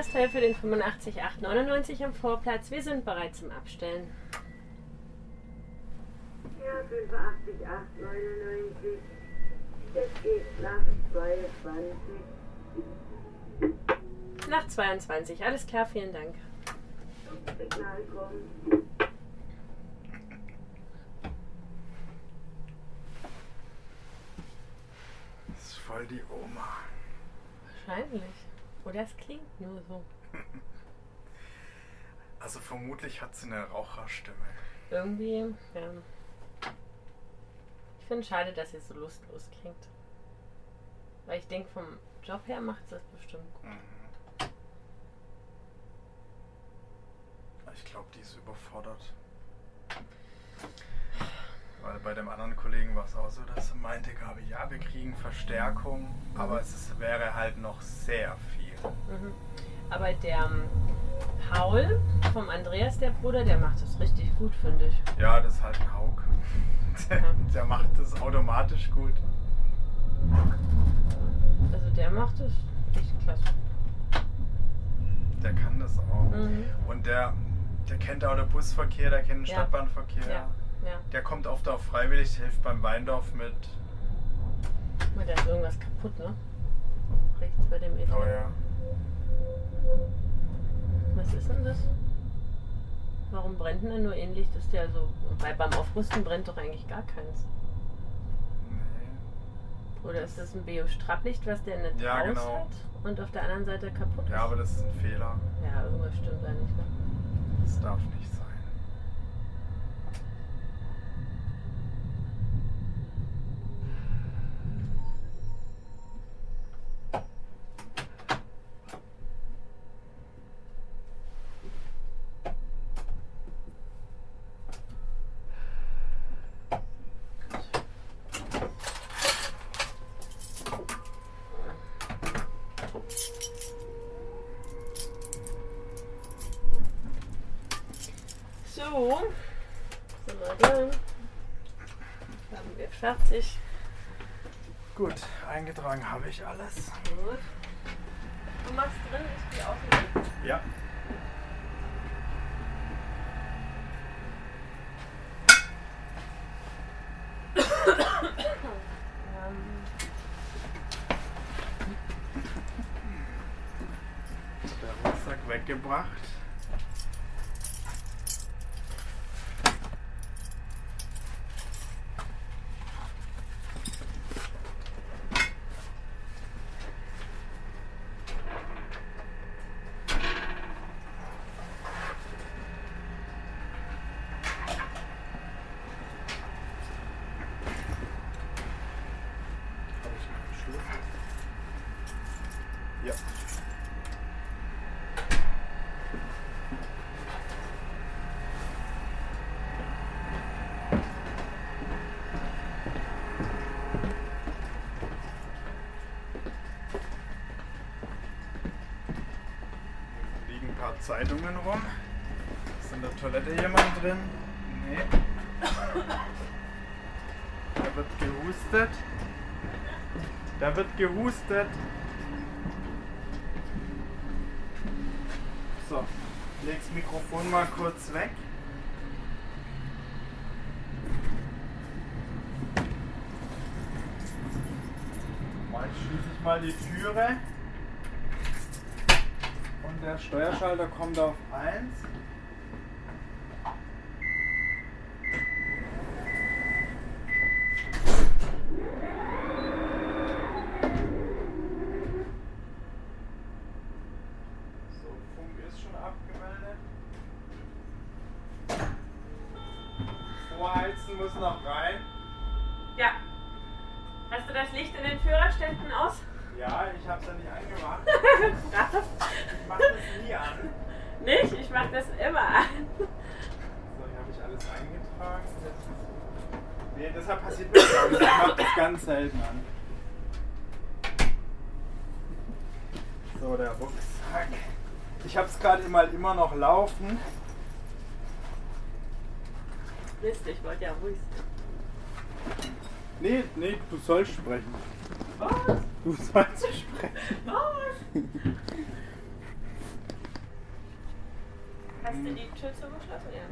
Kastell für den 85899 am Vorplatz. Wir sind bereit zum Abstellen. Ja, 85, 899. Es geht nach 22. Nach 22. Alles klar, vielen Dank. Signal kommt. Das ist voll die Oma. Wahrscheinlich. Oder es klingt nur so. Also vermutlich hat sie eine Raucherstimme. Irgendwie, ja. Ich finde es schade, dass sie so lustlos klingt. Weil ich denke, vom Job her macht sie das bestimmt gut. Mhm. Ich glaube, die ist überfordert. Weil bei dem anderen Kollegen war es auch so, dass er meinte, Gabi, ja, wir kriegen Verstärkung, aber es wäre halt noch sehr viel. Mhm. Aber der ähm, Paul vom Andreas, der Bruder, der macht das richtig gut, finde ich. Ja, das ist halt ein Haug. Der, Ja. der macht das automatisch gut. Also der macht das echt klasse. Der kann das auch. Mhm. Und der, der kennt auch den Busverkehr, der kennt den Ja. Stadtbahnverkehr. Ja. Der kommt oft auch freiwillig, hilft beim Weindorf mit. Da ist irgendwas kaputt, ne? Rechts bei dem Ether. Oh ja. Was ist denn das? Warum brennt denn nur ähnlich? Das ist ja so. Weil beim Aufrüsten brennt doch eigentlich gar keins. Nee. Oder ist das ein Biostrapplicht, was der nicht Ja, raus genau. hat und auf der anderen Seite kaputt ist? Ja, aber das ist ein Fehler. Ja, irgendwas stimmt da nicht. Ne? Das darf nicht sein. So, sind wir da. Haben wir fertig. Gut, eingetragen habe ich alles. Gut. Du machst drin, ich gehe außen. Ja. Ähm, Der Rucksack weggebracht. Habe ich meinen Schlüssel? Ja. Hier liegen ein paar Zeitungen rum. Ist in der Toilette jemand drin? Nee. Da wird gehustet. Da wird gehustet. So, leg's Mikrofon mal kurz weg. Mal schließe ich mal die Türe. Der Steuerschalter kommt auf 1. So, Funk ist schon abgemeldet. Vorheizen muss noch rein. ja. Hast du das Licht in den Führerständen aus? Ja, ich hab's ja nicht angemacht. Brav. Ich mach das nie an. Nicht? Ich mach das immer an. So, hier habe ich alles eingetragen. Das nee, deshalb passiert mir gar nicht. Ich mach das ganz selten an. So, der Rucksack. Ich hab's gerade mal immer noch laufen. Mist, ich wollte ja ruhig sein. Nee, nee, du sollst sprechen. Was? Du sollst sprechen. Was? Hast du die Tür zugeschlossen? Ja.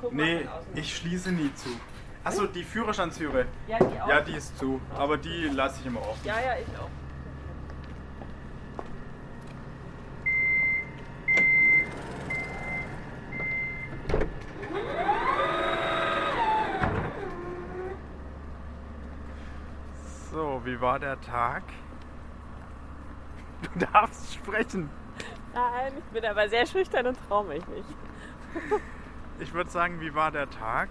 Guck Nee, ich schließe nie zu. Achso, die Führerstandstüre. Ja, die auch. Ja, die ist zu. Aber die lasse ich immer offen. ja, ja, ich auch. So, wie war der Tag? Du darfst sprechen. Nein, ich bin aber sehr schüchtern und traue mich nicht. Ich würde sagen, wie war der Tag?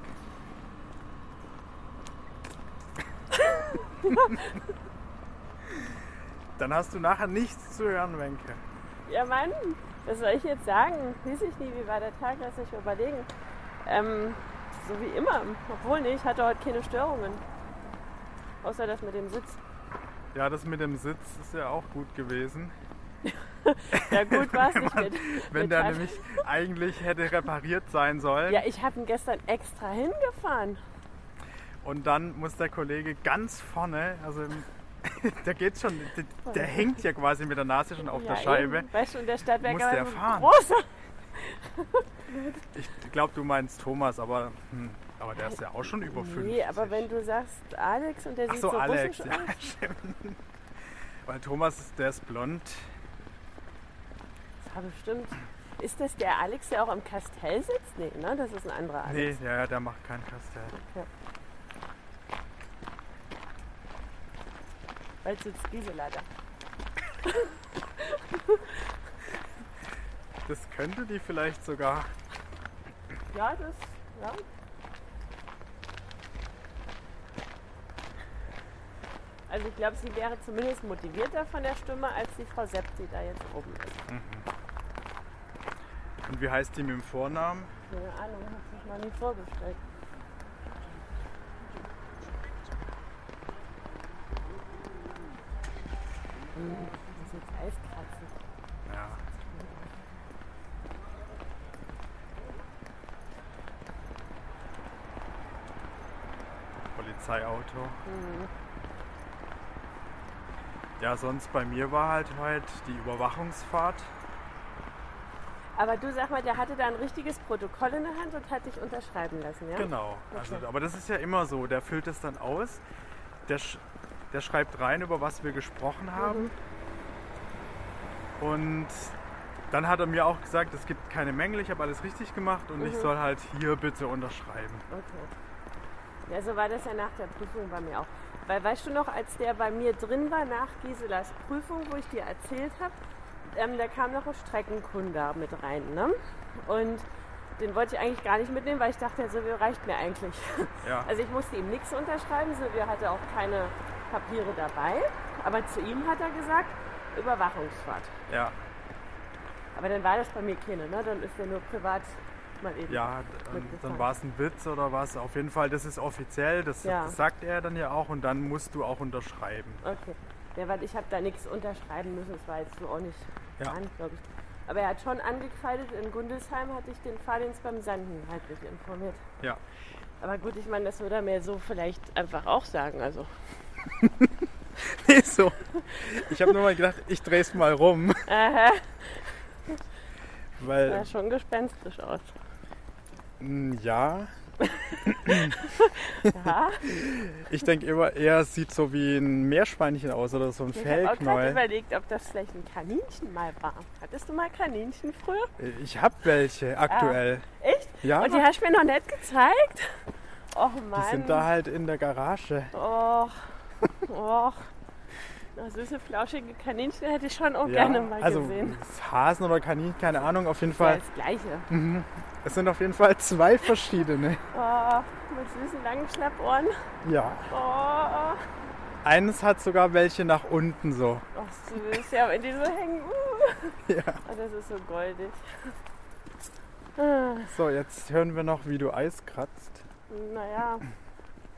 Dann hast du nachher nichts zu hören, Wenke. Ja, Mann, was soll ich jetzt sagen? Weiß ich nie, wie war der Tag? Lass mich überlegen. Ähm, so wie immer. Obwohl, nee, ich hatte heute keine Störungen. Außer das mit dem Sitz. Ja, das mit dem Sitz ist ja auch gut gewesen. Ja, gut war es nicht mit. Wenn mit der Hand- nämlich eigentlich hätte repariert sein sollen. Ja, ich habe ihn gestern extra hingefahren. Und dann muss der Kollege ganz vorne, also der geht schon, der, der hängt ja quasi mit der Nase schon auf ja, der Scheibe. Eben. Weißt du, und der Stadtwerker Muss der fahren. großer. Ich glaube, du meinst Thomas, aber, hm, aber der ist ja auch schon über 50. Nee, aber wenn du sagst Alex und der Ach sieht so, so Alex, russisch ja, aus. stimmt. Weil Thomas, der ist blond. Ja, bestimmt. Ist das der Alex, der auch im Kastell sitzt? Nee, ne? Das ist ein anderer Nee, Alex. ja, ja, der macht kein Kastell. Okay. Bald sitzt Gisela da. Das könnte die vielleicht sogar. Ja, das, ja. Also ich glaube, sie wäre zumindest motivierter von der Stimme, als die Frau Sepp, die da jetzt oben ist. Und wie heißt die mit dem Vornamen? Keine Ahnung, hat sich mal nie vorgestellt. Das ist jetzt Eiskratzen. Ja. Polizeiauto. Ja, sonst bei mir war halt heute die Überwachungsfahrt. Aber du sag mal, der hatte da ein richtiges Protokoll in der Hand und hat dich unterschreiben lassen, ja? Genau. Also, Okay. aber das ist ja immer so. Der füllt es dann aus. Der, sch der schreibt rein, über was wir gesprochen haben. Und dann hat er mir auch gesagt, es gibt keine Mängel, ich habe alles richtig gemacht und ich soll halt hier bitte unterschreiben. Okay. Ja, so war das ja nach der Prüfung bei mir auch. Weil weißt du noch, als der bei mir drin war nach Giselas Prüfung, wo ich dir erzählt habe, ähm, da kam noch ein Streckenkunde mit rein. Ne? Und den wollte ich eigentlich gar nicht mitnehmen, weil ich dachte, der Silvio reicht mir eigentlich. Ja. Also ich musste ihm nichts unterschreiben, Silvio hatte auch keine Papiere dabei. Aber zu ihm hat er gesagt, Überwachungsfahrt. Ja, Aber dann war das bei mir keine, ne? Dann ist er nur privat mal eben. ja, dann war es ein Witz oder was. Auf jeden Fall, das ist offiziell, das, Ja. das sagt er dann ja auch und dann musst du auch unterschreiben. Okay. Ja, weil ich habe da nichts unterschreiben müssen. Das war jetzt so auch nicht Ja. dran, glaube ich. Aber er hat schon angekreidet, in Gundesheim hatte ich den Fahrdienst beim Sanden halt nicht informiert. Ja. Aber gut, ich meine, das würde er mir so vielleicht einfach auch sagen. Also, Nee, so. Ich habe nur mal gedacht, ich drehe es mal rum, aha, weil sah schon gespenstisch aus. ja, Ja, ich denke immer, er sieht so wie ein Meerschweinchen aus oder so ein ich habe auch gerade Fellknäuel. überlegt, ob das vielleicht ein Kaninchen mal war. Hattest du mal Kaninchen früher? Ich habe welche aktuell. Echt? Ja, Und die hast du mir noch nicht gezeigt? Och Mann. die sind da halt in der Garage. Och, och. Na, süße, flauschige Kaninchen hätte ich schon auch Ja, gerne mal also gesehen. Hasen oder Kaninchen, keine Ahnung, auf jeden Ja, Fall. das Gleiche. Es sind auf jeden Fall zwei verschiedene. Oh, mit süßen langen Schnappohren. Ja. Oh, Eines hat sogar welche nach unten so. oh, süß. Ja, wenn die so hängen. Uh. Ja. Oh, das ist so goldig. So, jetzt hören wir noch, wie du Eis kratzt. Naja,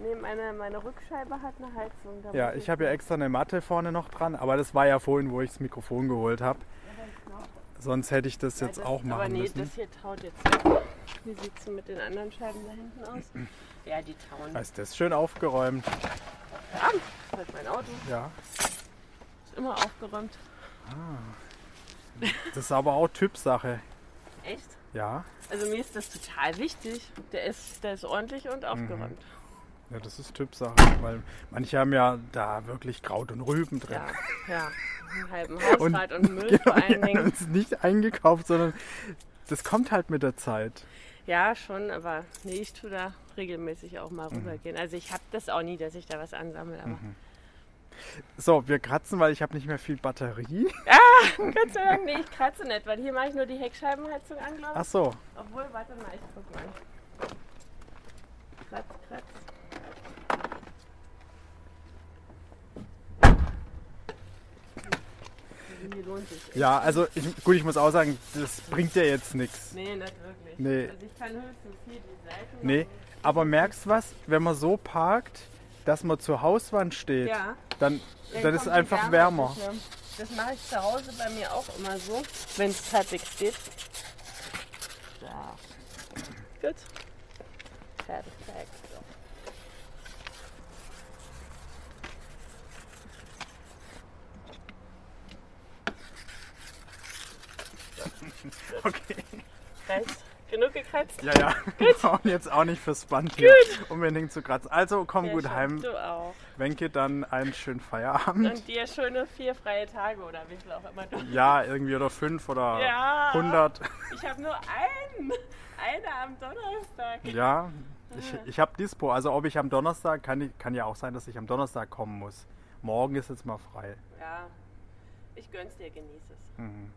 nee, meine, meine Rückscheibe hat eine Heizung. da Ja, ich habe ja extra eine Matte vorne noch dran, aber das war ja vorhin, wo ich das Mikrofon geholt habe. Sonst hätte ich das Ja, jetzt das- auch machen Aber nee, müssen. das hier taut jetzt weg. Wie sieht es mit den anderen Scheiben da hinten aus? Ja, die tauen. Ist das schön aufgeräumt. Ja, das ist halt mein Auto. Ja. Ist immer aufgeräumt. Das ist aber auch Typsache. Echt? Ja, Also mir ist das total wichtig. Der ist, der ist ordentlich und aufgeräumt. Ja, das ist Typsache, weil manche haben ja da wirklich Kraut und Rüben drin. Ja, ja. Einen halben Haushalt und, Müll vor genau, allen ja, Dingen. das ist nicht eingekauft, sondern das kommt halt mit der Zeit. Ja, schon, aber nee, ich tue da regelmäßig auch Mhm. mal rübergehen. Also ich habe das auch nie, dass ich da was ansammle, aber So, wir kratzen, weil ich habe nicht mehr viel Batterie. Gott sei Dank, nee, ich kratze nicht, weil hier mache ich nur die Heckscheibenheizung an, glaube Ach ich. so, Obwohl, warte mal, ich guck mal. Kratz, kratz. Hier lohnt sich. ja, also ich, gut, ich muss auch sagen, das bringt ja jetzt nichts. Nee, nicht wirklich. Nee. Also ich kann höchstens hier die Seiten Nee, aber merkst was, wenn man so parkt, dass man zur Hauswand steht, Ja. dann, Dann dann ist es einfach Wärme wärmer. mehr. Das mache ich zu Hause bei mir auch immer so, wenn es halbwegs geht. So. Gut. Perfekt. So. Okay. Reicht. Genug gekratzt? Ja, ja. Wir brauchen jetzt auch nicht fürs Band hier unbedingt zu kratzen. Also komm Ja, gut heim. Du auch. Wenke, dann einen schönen Feierabend. Und dir schöne vier freie Tage oder wie viel auch immer du. Ja, irgendwie oder fünf oder Ja. 100. Ich habe nur einen. Eine am Donnerstag. Ja, ich, ich habe Dispo. Also ob ich am Donnerstag, kann, kann ja auch sein, dass ich am Donnerstag kommen muss. Morgen ist jetzt mal frei. Ja. Ich gönn's dir, genieß es. Mhm.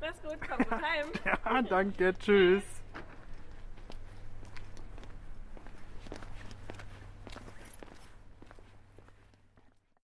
Mach's gut, komm gut heim. Ja, danke, tschüss.